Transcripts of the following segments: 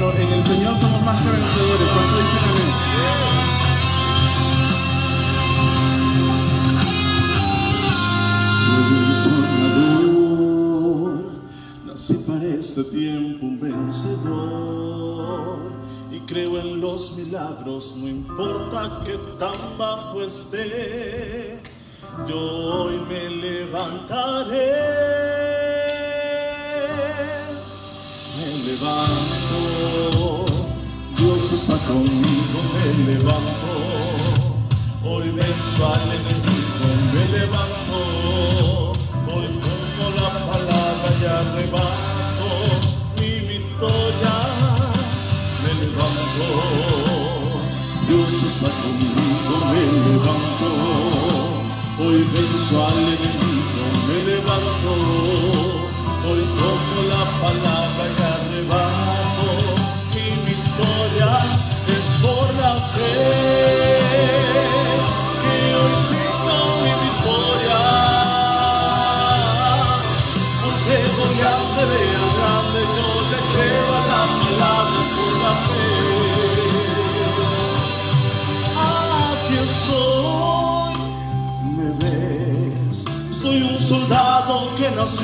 En el Señor somos más que vencedores. ¿Cuánto dicen amén? Soy un nací para este tiempo un vencedor y creo en los milagros, no importa que tan bajo esté, yo hoy me levantaré, me levanto, Dios está conmigo, me levanto, hoy venzo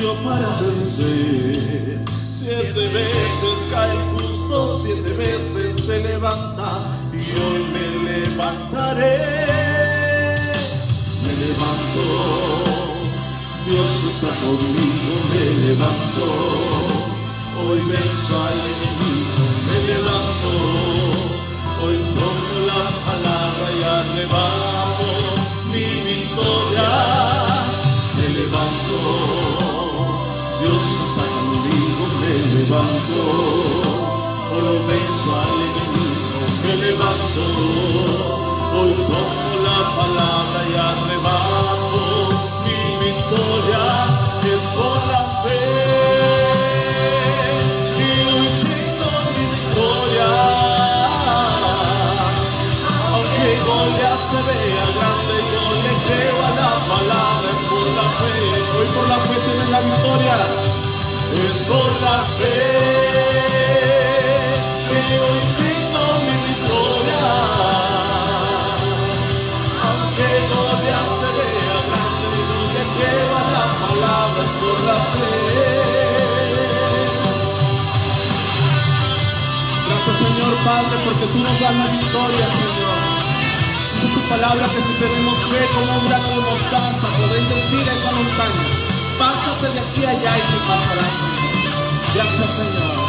para vencer. Siete veces cae justo, siete veces se levanta y hoy me levantaré. Me levanto, Dios está conmigo, me levanto. Hoy venzo al venzo al enemigo, me levanto. Hoy tomo la palabra y arrebato mi victoria. Es por la fe que hoy tengo mi victoria. Aunque Goliat se vea grande, yo le creo a la palabra, es por la fe. Hoy por la fe tienes la victoria. Es por la fe que hoy tengo mi victoria. Aunque Goliat se vea grande, yo le creo a la palabra, es por la fe. Gracias Señor Padre porque tú nos das la victoria Señor. Dice tu palabra que si tenemos aquí allá y. Gracias Señor.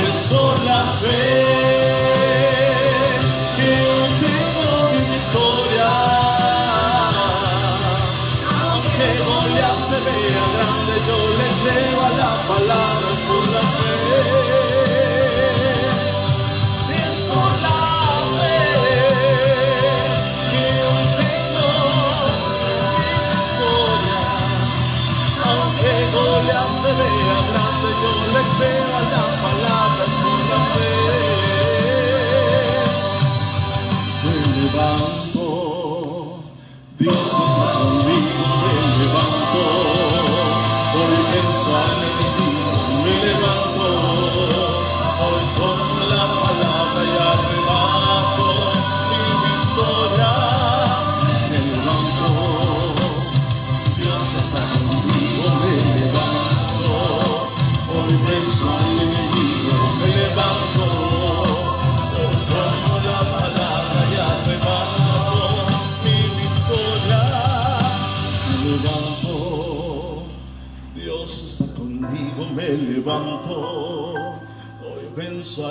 Es la fe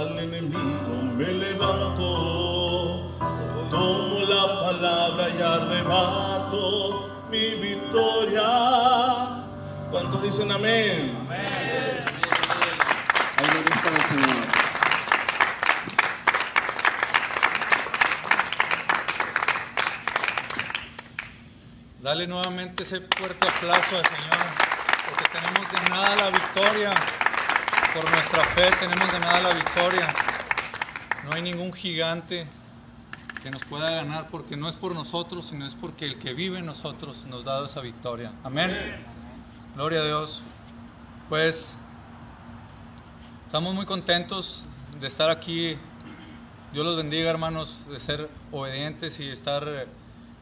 al enemigo, me levanto. Tomo la palabra y arrebato mi victoria. ¿Cuántos dicen amén? Señor. Dale nuevamente ese fuerte aplauso al Señor, porque tenemos de nada la victoria. Por nuestra fe tenemos de nada la victoria. No hay ningún gigante que nos pueda ganar porque no es por nosotros, sino es porque el que vive en nosotros nos da esa victoria. Amén. Gloria a Dios. Pues Estamos muy contentos de estar aquí. Dios los bendiga, hermanos, de ser obedientes y estar eh,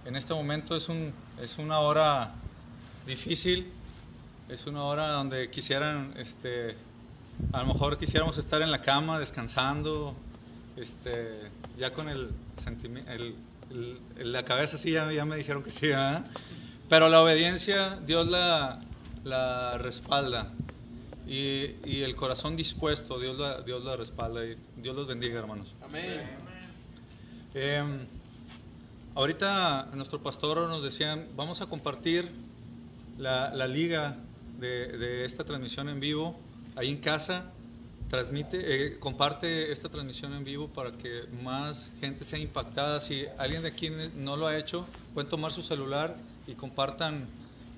en este momento. Es, un, es una hora difícil, es una hora donde quisieran, este, a lo mejor quisiéramos estar en la cama descansando, este, ya con el, el, el, la cabeza así, ya, ya, me dijeron que sí, ¿verdad? pero la obediencia Dios la, la respalda y, y, el corazón dispuesto, Dios la, Dios la respalda y Dios los bendiga, hermanos. Amén. Eh, ahorita nuestro pastor nos decían, vamos a compartir la, la liga de, de, esta transmisión en vivo ahí en casa. Transmite, eh, comparte esta transmisión en vivo para que más gente sea impactada. Si alguien de aquí no lo ha hecho, pueden tomar su celular y compartan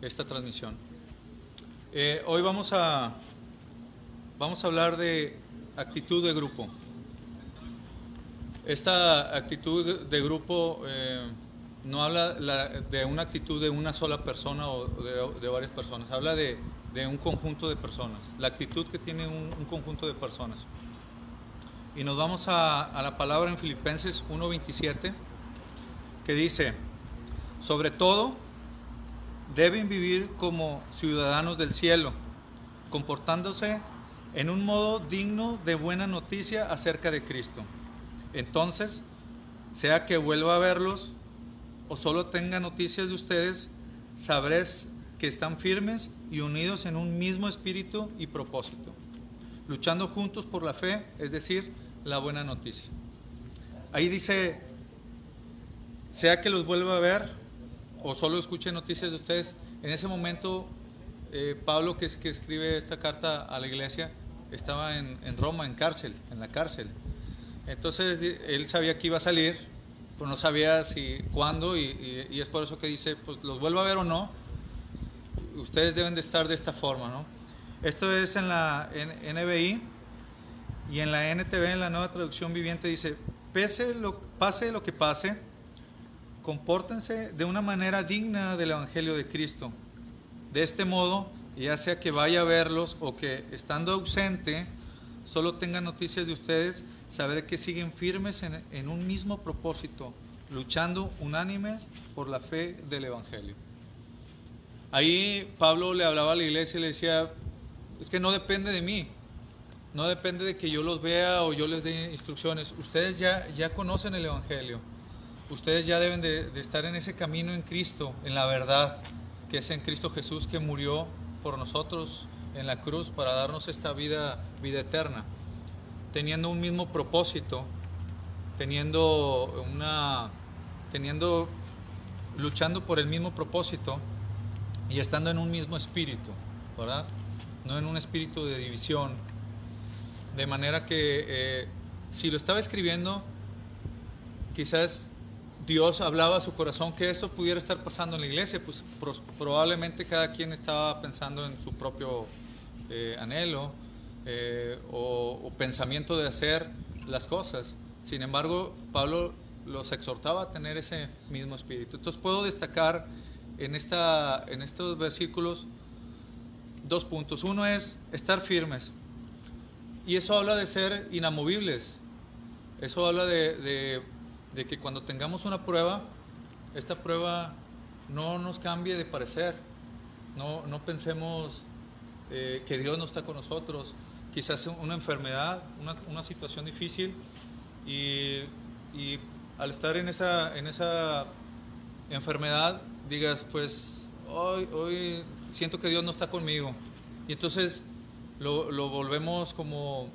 esta transmisión. Eh, hoy vamos a, vamos a hablar de actitud de grupo. Esta actitud de grupo eh, no habla la, de una actitud de una sola persona o de, de varias personas, habla de, de, un conjunto de personas, la actitud que tiene un, un conjunto de personas. Y nos vamos a, a la palabra en Filipenses 1.27 que dice, sobre todo, deben vivir como ciudadanos del cielo, comportándose en un modo digno de buena noticia acerca de Cristo. Entonces, sea que vuelva a verlos o solo tenga noticias de ustedes, sabréis que están firmes y unidos en un mismo espíritu y propósito, luchando juntos por la fe, es decir, la buena noticia. Ahí dice, sea que los vuelva a ver o solo escuche noticias de ustedes. En ese momento, eh, Pablo, que, es, que escribe esta carta a la iglesia, estaba en, Roma, en cárcel, en la cárcel. Entonces él sabía que iba a salir, pero no sabía si cuándo, y, es por eso que dice, pues los vuelvo a ver o no, ustedes deben de estar de esta forma, ¿no? Esto es en la NBI y en la NTV, en la nueva traducción viviente, dice, pese lo, pase lo que pase, compórtense de una manera digna del Evangelio de Cristo. De este modo, ya sea que vaya a verlos o que estando ausente, solo tenga noticias de ustedes, sabré que siguen firmes en, un mismo propósito, luchando unánimes por la fe del Evangelio. Ahí Pablo le hablaba a la iglesia y le decía, es que no depende de mí, no depende de que yo los vea o yo les dé instrucciones, ustedes ya, ya conocen el Evangelio. Ustedes ya deben de, estar en ese camino en Cristo, en la verdad, que es en Cristo Jesús que murió por nosotros en la cruz para darnos esta vida, vida eterna, teniendo un mismo propósito, teniendo una, teniendo, luchando por el mismo propósito y estando en un mismo espíritu, ¿verdad? No en un espíritu de división, de manera que eh, si lo estaba escribiendo, quizás Dios hablaba a su corazón que esto pudiera estar pasando en la iglesia, pues pro, probablemente cada quien estaba pensando en su propio eh, anhelo eh, o, o, pensamiento de hacer las cosas. Sin embargo, Pablo los exhortaba a tener ese mismo espíritu. Entonces puedo destacar en, esta, en estos versículos dos puntos. Uno es estar firmes. Y eso habla de ser inamovibles. Eso habla de, de de que cuando tengamos una prueba, esta prueba no nos cambie de parecer, no, no pensemos eh, que Dios no está con nosotros, quizás una enfermedad, una, una situación difícil y, y, al estar en esa, en esa enfermedad digas, pues hoy, hoy siento que Dios no está conmigo y entonces lo, lo volvemos como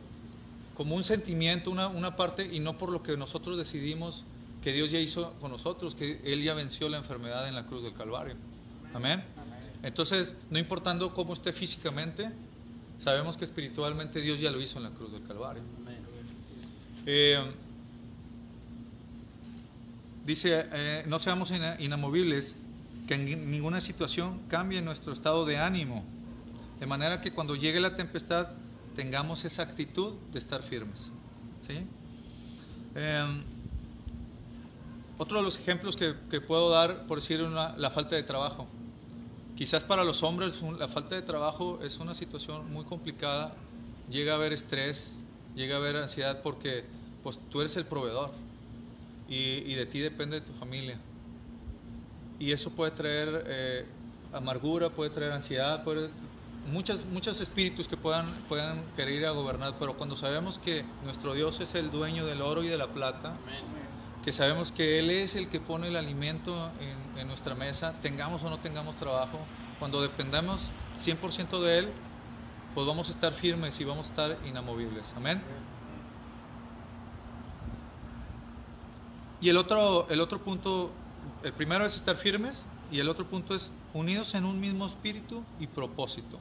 como un sentimiento, una, una, parte, y no por lo que nosotros decidimos que Dios ya hizo con nosotros, que Él ya venció la enfermedad en la cruz del Calvario. Amén. Entonces, no importando cómo esté físicamente, sabemos que espiritualmente Dios ya lo hizo en la cruz del Calvario. Eh, dice, eh, no seamos inamovibles, que en ninguna situación cambie nuestro estado de ánimo, de manera que cuando llegue la tempestad tengamos esa actitud de estar firmes. ¿sí? Eh, otro de los ejemplos que, puedo dar, por decir, una, la falta de trabajo. Quizás para los hombres la falta de trabajo es una situación muy complicada llega a haber estrés, llega a haber ansiedad porque pues, tú eres el proveedor y, de ti depende de tu familia. Y eso puede traer eh, amargura, puede traer ansiedad, puede, muchas, muchos espíritus que puedan, puedan querer ir a gobernar, pero cuando sabemos que nuestro Dios es el dueño del oro y de la plata, que sabemos que Él es el que pone el alimento en, en nuestra mesa, tengamos o no tengamos trabajo, cuando dependamos 100% de Él, pues vamos a estar firmes y vamos a estar inamovibles. Amén. Y el otro, el otro punto, el primero es estar firmes y el otro punto es unidos en un mismo espíritu y propósito.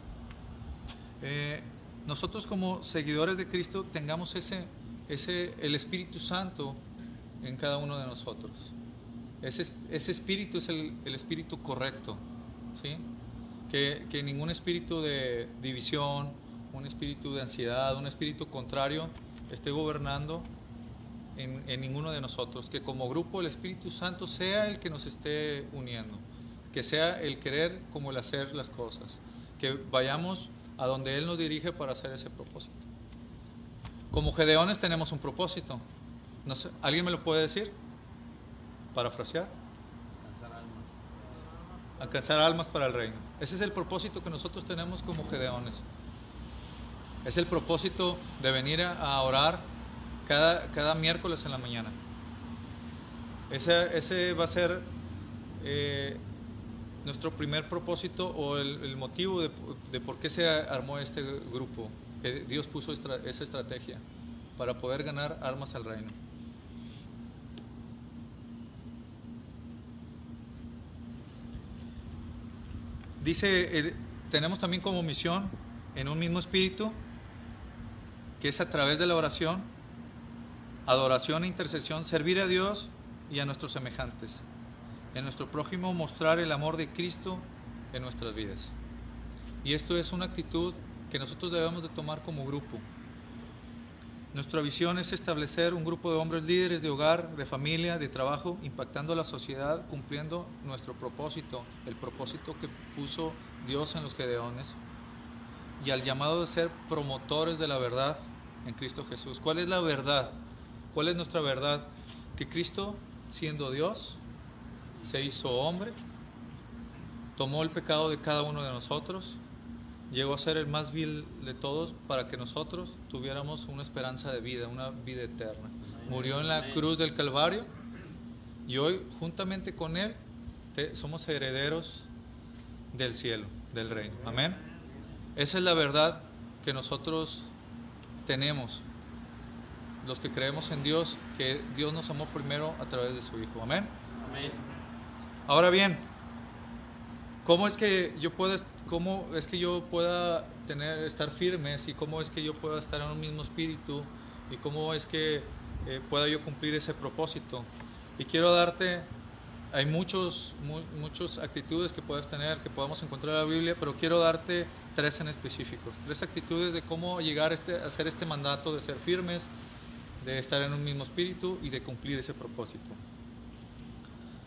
Eh, nosotros como seguidores de Cristo tengamos ese, ese, el Espíritu Santo en cada uno de nosotros. Ese, ese espíritu es el, el espíritu correcto, ¿sí? que, que ningún espíritu de división, un espíritu de ansiedad, un espíritu contrario esté gobernando en, en, ninguno de nosotros, que como grupo el Espíritu Santo sea el que nos esté uniendo, que sea el querer como el hacer las cosas, que vayamos a donde Él nos dirige para hacer ese propósito. Como Gedeones tenemos un propósito. No sé, ¿Alguien me lo puede decir? Parafrasear. Alcanzar almas. Alcanzar almas para el reino. Ese es el propósito que nosotros tenemos como Gedeones. Es el propósito de venir a orar cada, cada miércoles en la mañana. Ese, ese va a ser eh, nuestro primer propósito o el, motivo de, de, por qué se armó este grupo, que Dios puso esta, esa estrategia para poder ganar armas al reino. Dice, eh, tenemos también como misión en un mismo espíritu, que es a través de la oración, adoración e intercesión, servir a Dios y a nuestros semejantes. En nuestro prójimo mostrar el amor de Cristo en nuestras vidas. Y esto es una actitud que nosotros debemos de tomar como grupo. Nuestra visión es establecer un grupo de hombres líderes de hogar, de familia, de trabajo, impactando a la sociedad, cumpliendo nuestro propósito, el propósito que puso Dios en los Gedeones, y al llamado de ser promotores de la verdad en Cristo Jesús. ¿Cuál es la verdad? ¿Cuál es nuestra verdad? Que Cristo, siendo Dios, se hizo hombre, tomó el pecado de cada uno de nosotros, llegó a ser el más vil de todos para que nosotros tuviéramos una esperanza de vida, una vida eterna. Murió en la cruz del Calvario y hoy juntamente con Él te, somos herederos del cielo, del reino. Amén. Esa es la verdad que nosotros tenemos, los que creemos en Dios, que Dios nos amó primero a través de su Hijo. Amén. Amén. Ahora bien, ¿cómo es que yo puedo, cómo es que yo pueda tener, estar firmes y cómo es que yo pueda estar en un mismo espíritu y cómo es que eh, pueda yo cumplir ese propósito? Y quiero darte, hay muchos, mu muchas actitudes que puedes tener, que podemos encontrar en la Biblia, pero quiero darte tres en específicos, tres actitudes de cómo llegar a, este, a hacer este mandato de ser firmes, de estar en un mismo espíritu y de cumplir ese propósito.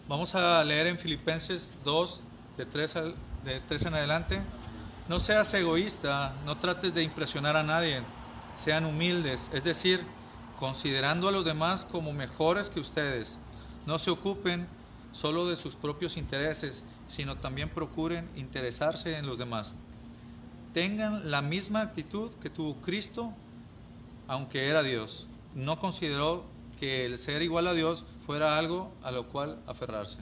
Vamos a leer en Filipenses 2, de 3, al, de 3 en adelante. No seas egoísta, no trates de impresionar a nadie, sean humildes, es decir, considerando a los demás como mejores que ustedes. No se ocupen solo de sus propios intereses, sino también procuren interesarse en los demás. Tengan la misma actitud que tuvo Cristo, aunque era Dios. No consideró que el ser igual a Dios fuera algo a lo cual aferrarse.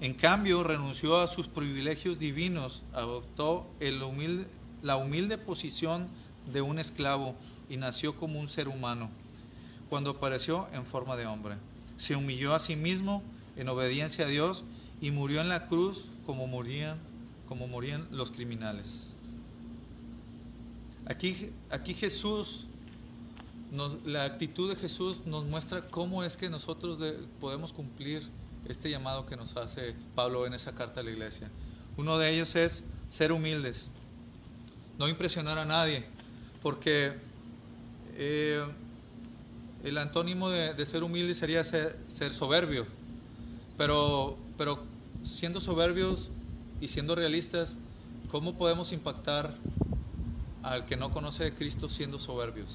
En cambio, renunció a sus privilegios divinos, adoptó la humilde posición de un esclavo y nació como un ser humano, cuando apareció en forma de hombre. Se humilló a sí mismo en obediencia a Dios y murió en la cruz como morían, como los criminales. Aquí, aquí Jesús la actitud de Jesús nos muestra cómo es que nosotros de, podemos cumplir este llamado que nos hace Pablo en esa carta a la iglesia. Uno de ellos es ser humildes, no impresionar a nadie, porque eh, el antónimo de, de, ser humilde sería ser, ser soberbio, pero, pero siendo soberbios y siendo realistas, ¿cómo podemos impactar al que no conoce de Cristo siendo soberbios.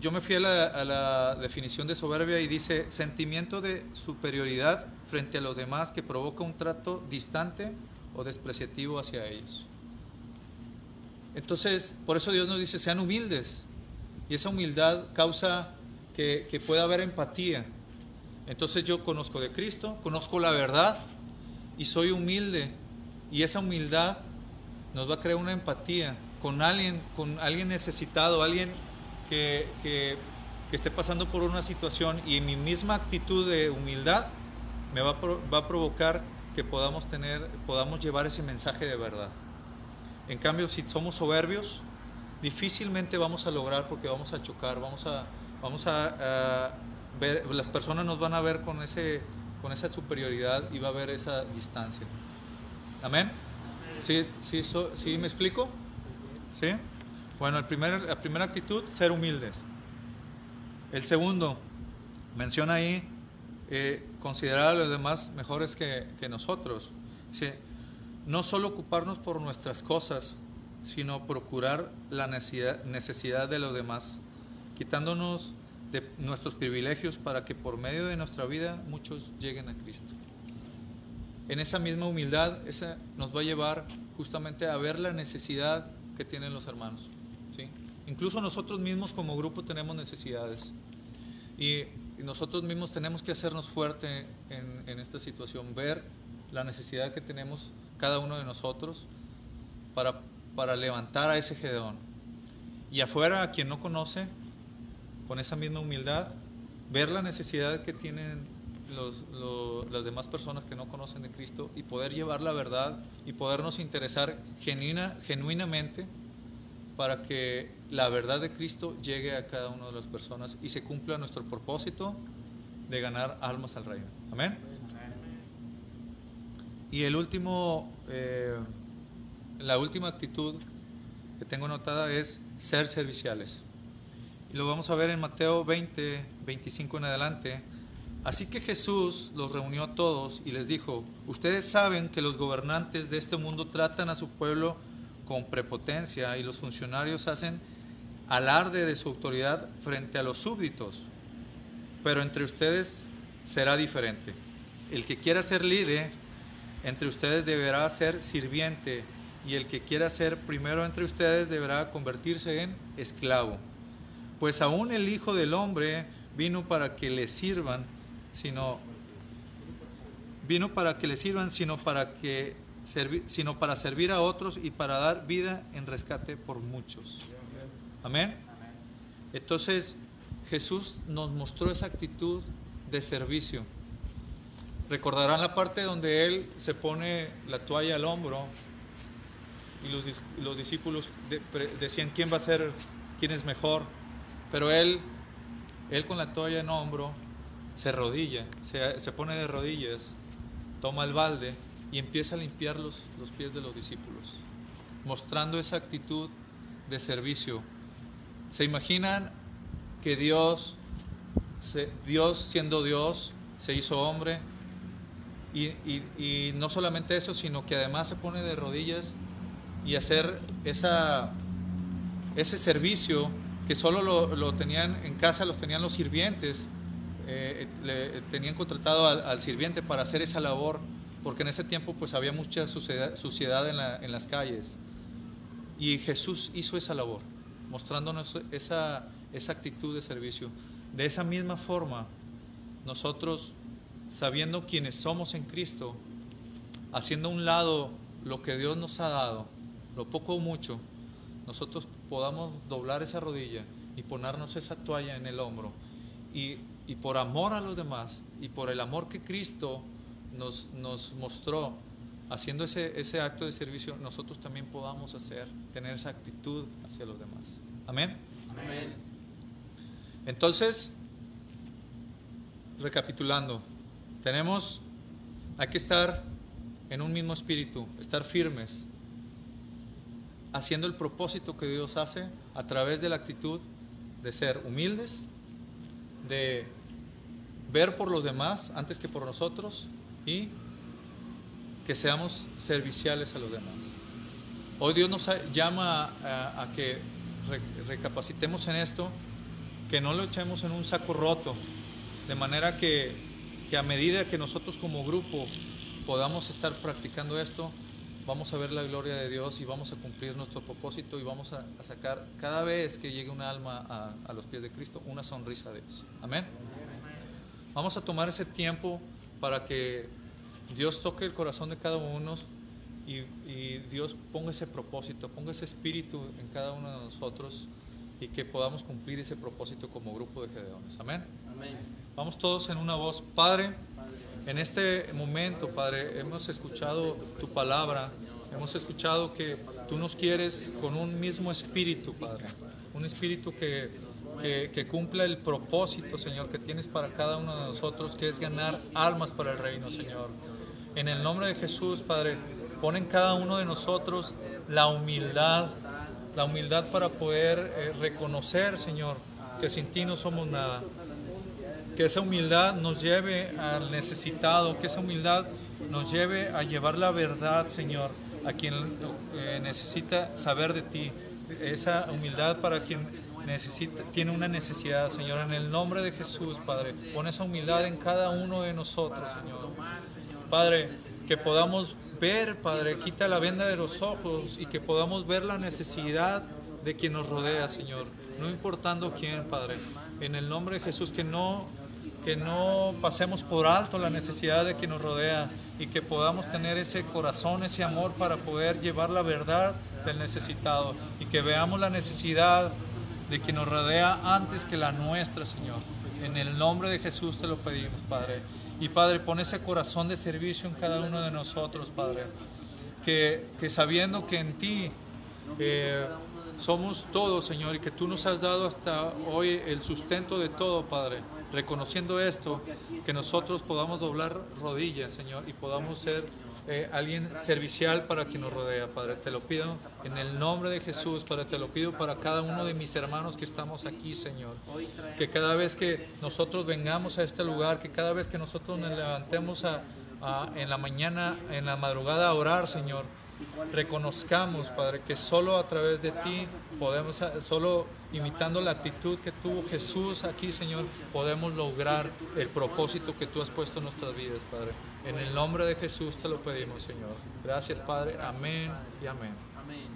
Yo me fui a la, a la definición de soberbia y dice sentimiento de superioridad frente a los demás que provoca un trato distante o despreciativo hacia ellos. Entonces, por eso Dios nos dice, sean humildes. Y esa humildad causa que, que pueda haber empatía. Entonces yo conozco de Cristo, conozco la verdad y soy humilde. Y esa humildad nos va a crear una empatía con alguien, con alguien necesitado, alguien que, esté pasando por una situación y mi misma actitud de humildad me va a, va a provocar que podamos tener, podamos llevar ese mensaje de verdad. En cambio, si somos soberbios, difícilmente vamos a lograr porque vamos a chocar, vamos a, vamos a ver, las personas nos van a ver con, ese, con esa superioridad y va a haber esa distancia. Amén. ¿Sí, sí, so- sí me explico? ¿Sí? Bueno, el primer, la primera actitud, ser humildes. El segundo, menciona ahí, eh, considerar a los demás mejores que, que nosotros. Dice, no solo ocuparnos por nuestras cosas, sino procurar la necesidad, necesidad de los demás, quitándonos de nuestros privilegios para que por medio de nuestra vida muchos lleguen a Cristo. En esa misma humildad, esa nos va a llevar justamente a ver la necesidad que tienen los hermanos. Incluso nosotros mismos como grupo tenemos necesidades. Y, nosotros mismos tenemos que hacernos fuerte en, esta situación, ver la necesidad que tenemos cada uno de nosotros para, levantar a ese Gedeón. Y afuera, a quien no conoce, con esa misma humildad, ver la necesidad que tienen los- lo- las demás personas que no conocen de Cristo y poder llevar la verdad y podernos interesar genuina, genuinamente para que la verdad de Cristo llegue a cada una de las personas y se cumpla nuestro propósito de ganar almas al reino. Amén. Y el último, eh, la última actitud que tengo notada es ser serviciales. Y lo vamos a ver en Mateo 20, 25 en adelante. Así que Jesús los reunió a todos y les dijo, ustedes saben que los gobernantes de este mundo tratan a su pueblo con prepotencia y los funcionarios hacen alarde de su autoridad frente a los súbditos. Pero entre ustedes será diferente. El que quiera ser líder entre ustedes deberá ser sirviente y el que quiera ser primero entre ustedes deberá convertirse en esclavo. Pues aún el Hijo del Hombre vino para que le sirvan, sino vino para que le sirvan, sino para que sino para servir a otros y para dar vida en rescate por muchos. Amén. Entonces Jesús nos mostró esa actitud de servicio. Recordarán la parte donde él se pone la toalla al hombro y los, los discípulos decían quién va a ser, quién es mejor. Pero él, él con la toalla en hombro se rodilla, se, se pone de rodillas, toma el balde y empieza a limpiar los, los pies de los discípulos, mostrando esa actitud de servicio. ¿Se imaginan que Dios, Dios siendo Dios, se hizo hombre? Y, y- y no solamente eso, sino que además se pone de rodillas y hacer esa, ese servicio que solo lo, lo tenían en casa, los tenían los sirvientes, eh, le, tenían contratado al sirviente para hacer esa labor, porque en ese tiempo pues había mucha suciedad, en las calles. Y Jesús hizo esa labor, mostrándonos esa, esa actitud de servicio. De esa misma forma, nosotros, sabiendo quiénes somos en Cristo, haciendo a un lado lo que Dios nos ha dado, lo poco o mucho, nosotros podamos doblar esa rodilla y ponernos esa toalla en el hombro. Y, y por amor a los demás y por el amor que Cristo nos, nos mostró haciendo ese, ese acto de servicio, nosotros también podamos hacer, tener esa actitud hacia los demás. Amén. Amén. Entonces, recapitulando, tenemos, hay que estar en un mismo espíritu, estar firmes, haciendo el propósito que Dios hace a través de la actitud de ser humildes, de ver por los demás antes que por nosotros y que seamos serviciales a los demás. Hoy Dios nos llama a, a que re- recapacitemos en esto, que no lo echemos en un saco roto, de manera que, que a medida que nosotros como grupo podamos estar practicando esto, vamos a ver la gloria de Dios y vamos a cumplir nuestro propósito y vamos a, a sacar cada vez que llegue un alma a, a los pies de Cristo una sonrisa de Dios. Amén. Vamos a tomar ese tiempo para que Dios toque el corazón de cada uno y, y Dios ponga ese propósito, ponga ese espíritu en cada uno de nosotros y que podamos cumplir ese propósito como grupo de Gedeones. Amén. Amén. Vamos todos en una voz. Padre, en este momento, Padre, hemos escuchado tu palabra, hemos escuchado que tú nos quieres con un mismo espíritu, Padre. Un espíritu que, que, cumpla el propósito, Señor, que tienes para cada uno de nosotros, que es ganar almas para el reino, Señor. En el nombre de Jesús, Padre, pon en cada uno de nosotros la humildad, la humildad para poder eh, reconocer, Señor, que sin ti no somos nada. Que esa humildad nos lleve al necesitado, que esa humildad nos lleve a llevar la verdad, Señor, a quien eh, necesita saber de ti. Esa humildad para quien necesita, tiene una necesidad, Señor. En el nombre de Jesús, Padre, pon esa humildad en cada uno de nosotros, Señor. Padre, que podamos ver, Padre, quita la venda de los ojos y que podamos ver la necesidad de quien nos rodea, Señor. No importando quién, Padre. En el nombre de Jesús, que no, que no pasemos por alto la necesidad de quien nos rodea y que podamos tener ese corazón, ese amor para poder llevar la verdad del necesitado y que veamos la necesidad de quien nos rodea antes que la nuestra, Señor. En el nombre de Jesús te lo pedimos, Padre. Y Padre, pon ese corazón de servicio en cada uno de nosotros, Padre. Que, que sabiendo que en ti eh, somos todos, Señor, y que tú nos has dado hasta hoy el sustento de todo, Padre. Reconociendo esto, que nosotros podamos doblar rodillas, Señor, y podamos ser eh, alguien servicial para quien nos rodea, Padre. Te lo pido en el nombre de Jesús, Padre. Te lo pido para cada uno de mis hermanos que estamos aquí, Señor. Que cada vez que nosotros vengamos a este lugar, que cada vez que nosotros nos levantemos en la mañana, en la madrugada a orar, Señor, reconozcamos, Padre, que solo a través de ti podemos, solo imitando la actitud que tuvo Jesús aquí, Señor, podemos lograr el propósito que tú has puesto en nuestras vidas, Padre. En el nombre de Jesús te lo pedimos, Señor. Gracias, Padre. Amén y amén. Amén.